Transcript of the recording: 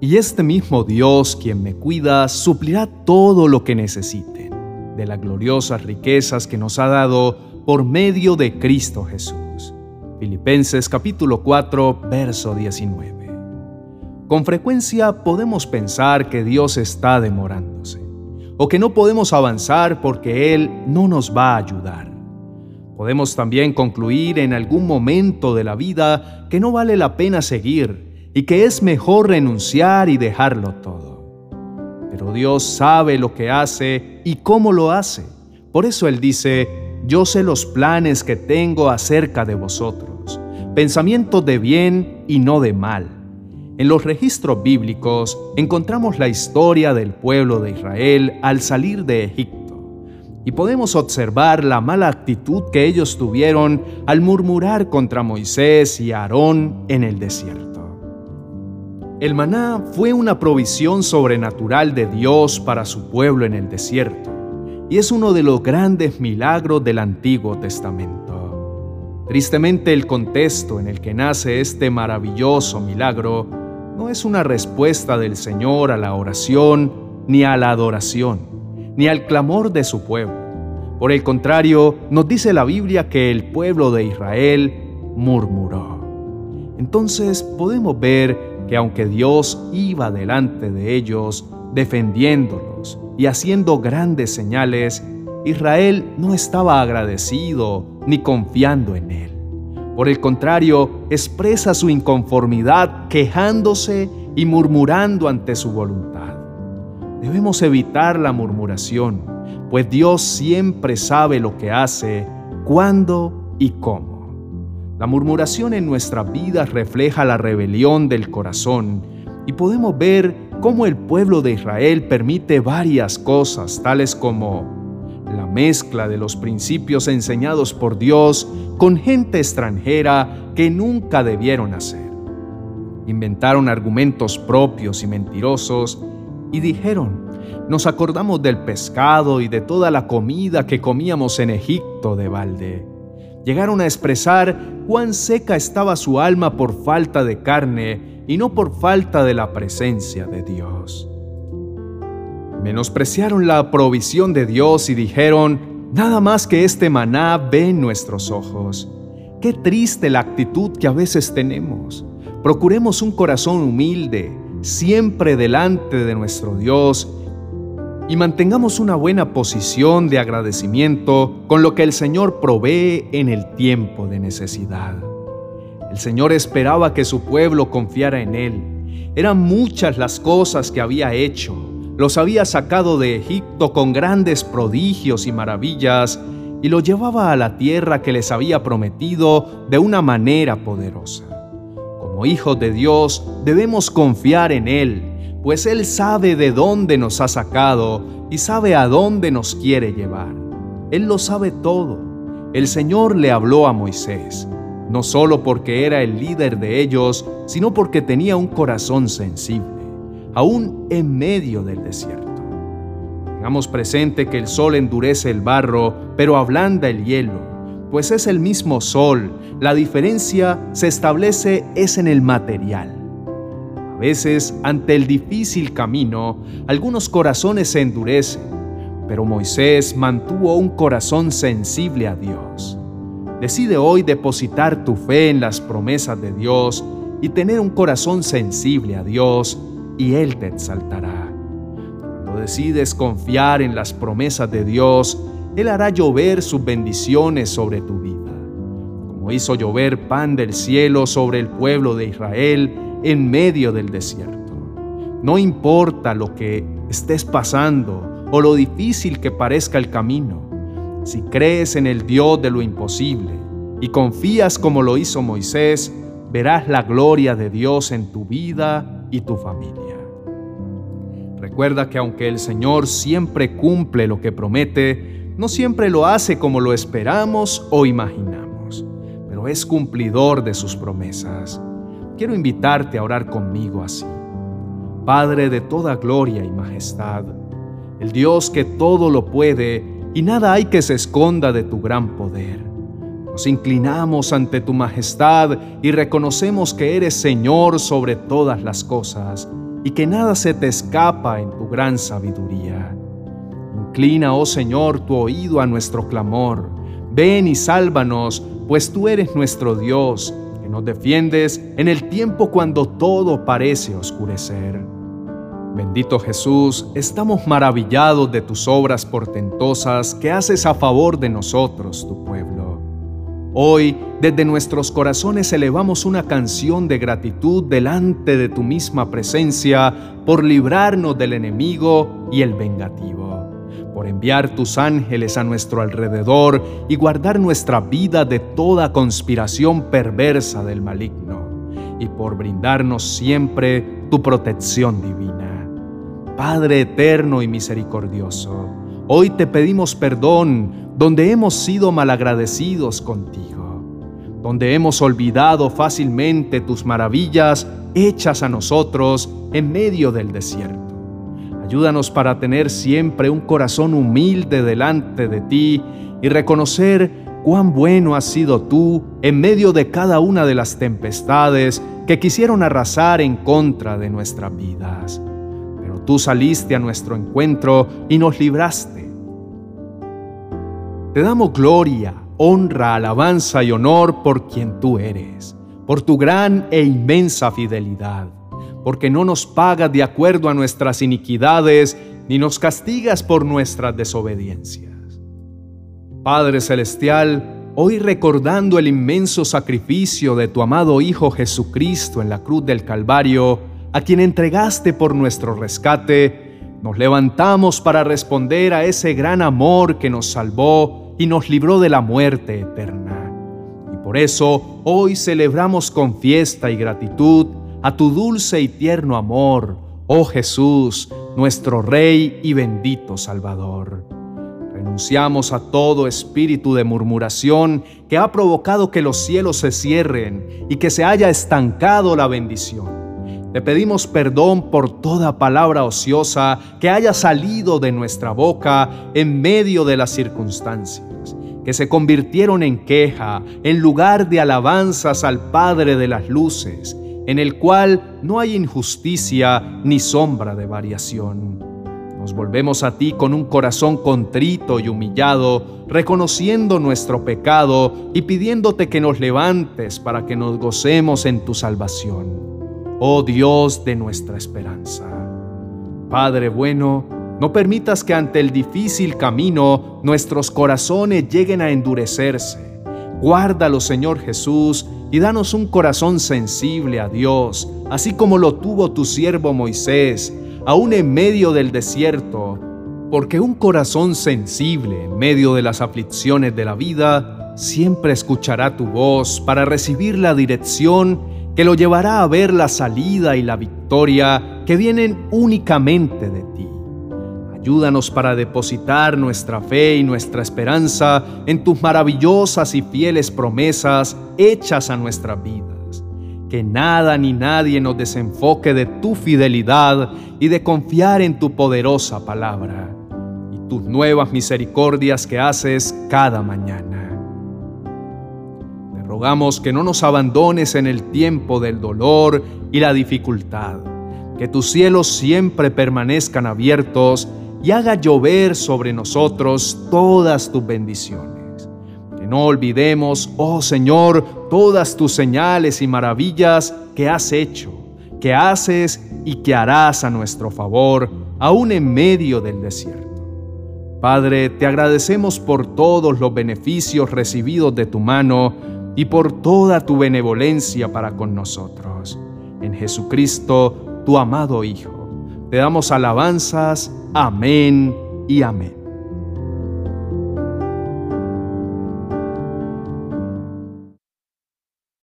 Y este mismo Dios, quien me cuida, suplirá todo lo que necesiten de las gloriosas riquezas que nos ha dado por medio de Cristo Jesús. Filipenses capítulo 4, verso 19. Con frecuencia podemos pensar que Dios está demorándose o que no podemos avanzar porque Él no nos va a ayudar. Podemos también concluir en algún momento de la vida que no vale la pena seguir y que es mejor renunciar y dejarlo todo. Pero Dios sabe lo que hace y cómo lo hace. Por eso Él dice, yo sé los planes que tengo acerca de vosotros, pensamientos de bien y no de mal. En los registros bíblicos encontramos la historia del pueblo de Israel al salir de Egipto y podemos observar la mala actitud que ellos tuvieron al murmurar contra Moisés y Aarón en el desierto. El maná fue una provisión sobrenatural de Dios para su pueblo en el desierto y es uno de los grandes milagros del Antiguo Testamento. Tristemente el contexto en el que nace este maravilloso milagro no es una respuesta del Señor a la oración, ni a la adoración, ni al clamor de su pueblo. Por el contrario, nos dice la Biblia que el pueblo de Israel murmuró. Entonces podemos ver que aunque Dios iba delante de ellos, defendiéndolos y haciendo grandes señales, Israel no estaba agradecido ni confiando en él. Por el contrario, expresa su inconformidad quejándose y murmurando ante su voluntad. Debemos evitar la murmuración, pues Dios siempre sabe lo que hace, cuándo y cómo. La murmuración en nuestra vida refleja la rebelión del corazón y podemos ver cómo el pueblo de Israel permite varias cosas, tales como la mezcla de los principios enseñados por Dios con gente extranjera que nunca debieron hacer. Inventaron argumentos propios y mentirosos y dijeron, nos acordamos del pescado y de toda la comida que comíamos en Egipto de balde llegaron a expresar cuán seca estaba su alma por falta de carne y no por falta de la presencia de Dios. Menospreciaron la provisión de Dios y dijeron, nada más que este maná ve en nuestros ojos. Qué triste la actitud que a veces tenemos. Procuremos un corazón humilde, siempre delante de nuestro Dios y mantengamos una buena posición de agradecimiento con lo que el Señor provee en el tiempo de necesidad. El Señor esperaba que su pueblo confiara en Él. Eran muchas las cosas que había hecho. Los había sacado de Egipto con grandes prodigios y maravillas y los llevaba a la tierra que les había prometido de una manera poderosa. Como hijos de Dios debemos confiar en Él pues Él sabe de dónde nos ha sacado y sabe a dónde nos quiere llevar. Él lo sabe todo. El Señor le habló a Moisés, no solo porque era el líder de ellos, sino porque tenía un corazón sensible, aún en medio del desierto. Tengamos presente que el sol endurece el barro, pero ablanda el hielo, pues es el mismo sol, la diferencia se establece es en el material veces, ante el difícil camino, algunos corazones se endurecen, pero Moisés mantuvo un corazón sensible a Dios. Decide hoy depositar tu fe en las promesas de Dios y tener un corazón sensible a Dios, y Él te exaltará. Cuando decides confiar en las promesas de Dios, Él hará llover sus bendiciones sobre tu vida. Como hizo llover pan del cielo sobre el pueblo de Israel, en medio del desierto. No importa lo que estés pasando o lo difícil que parezca el camino, si crees en el Dios de lo imposible y confías como lo hizo Moisés, verás la gloria de Dios en tu vida y tu familia. Recuerda que aunque el Señor siempre cumple lo que promete, no siempre lo hace como lo esperamos o imaginamos, pero es cumplidor de sus promesas quiero invitarte a orar conmigo así. Padre de toda gloria y majestad, el Dios que todo lo puede y nada hay que se esconda de tu gran poder. Nos inclinamos ante tu majestad y reconocemos que eres Señor sobre todas las cosas y que nada se te escapa en tu gran sabiduría. Inclina, oh Señor, tu oído a nuestro clamor. Ven y sálvanos, pues tú eres nuestro Dios, nos defiendes en el tiempo cuando todo parece oscurecer. Bendito Jesús, estamos maravillados de tus obras portentosas que haces a favor de nosotros, tu pueblo. Hoy, desde nuestros corazones elevamos una canción de gratitud delante de tu misma presencia por librarnos del enemigo y el vengativo, por enviar tus ángeles a nuestro alrededor y guardar nuestra vida de toda conspiración perversa del maligno, y por brindarnos siempre tu protección divina. Padre eterno y misericordioso, hoy te pedimos perdón donde hemos sido malagradecidos contigo, donde hemos olvidado fácilmente tus maravillas hechas a nosotros en medio del desierto. Ayúdanos para tener siempre un corazón humilde delante de ti y reconocer cuán bueno has sido tú en medio de cada una de las tempestades que quisieron arrasar en contra de nuestras vidas tú saliste a nuestro encuentro y nos libraste. Te damos gloria, honra, alabanza y honor por quien tú eres, por tu gran e inmensa fidelidad, porque no nos pagas de acuerdo a nuestras iniquidades, ni nos castigas por nuestras desobediencias. Padre Celestial, hoy recordando el inmenso sacrificio de tu amado Hijo Jesucristo en la cruz del Calvario, a quien entregaste por nuestro rescate, nos levantamos para responder a ese gran amor que nos salvó y nos libró de la muerte eterna. Y por eso hoy celebramos con fiesta y gratitud a tu dulce y tierno amor, oh Jesús, nuestro Rey y bendito Salvador. Renunciamos a todo espíritu de murmuración que ha provocado que los cielos se cierren y que se haya estancado la bendición. Te pedimos perdón por toda palabra ociosa que haya salido de nuestra boca en medio de las circunstancias, que se convirtieron en queja en lugar de alabanzas al Padre de las Luces, en el cual no hay injusticia ni sombra de variación. Nos volvemos a ti con un corazón contrito y humillado, reconociendo nuestro pecado y pidiéndote que nos levantes para que nos gocemos en tu salvación oh Dios de nuestra esperanza. Padre bueno, no permitas que ante el difícil camino nuestros corazones lleguen a endurecerse. Guárdalo, Señor Jesús, y danos un corazón sensible a Dios, así como lo tuvo tu siervo Moisés, aún en medio del desierto, porque un corazón sensible en medio de las aflicciones de la vida siempre escuchará tu voz para recibir la dirección que lo llevará a ver la salida y la victoria que vienen únicamente de ti. Ayúdanos para depositar nuestra fe y nuestra esperanza en tus maravillosas y fieles promesas hechas a nuestras vidas. Que nada ni nadie nos desenfoque de tu fidelidad y de confiar en tu poderosa palabra y tus nuevas misericordias que haces cada mañana rogamos que no nos abandones en el tiempo del dolor y la dificultad, que tus cielos siempre permanezcan abiertos y haga llover sobre nosotros todas tus bendiciones. Que no olvidemos, oh Señor, todas tus señales y maravillas que has hecho, que haces y que harás a nuestro favor, aún en medio del desierto. Padre, te agradecemos por todos los beneficios recibidos de tu mano, y por toda tu benevolencia para con nosotros. En Jesucristo, tu amado Hijo, te damos alabanzas. Amén y amén.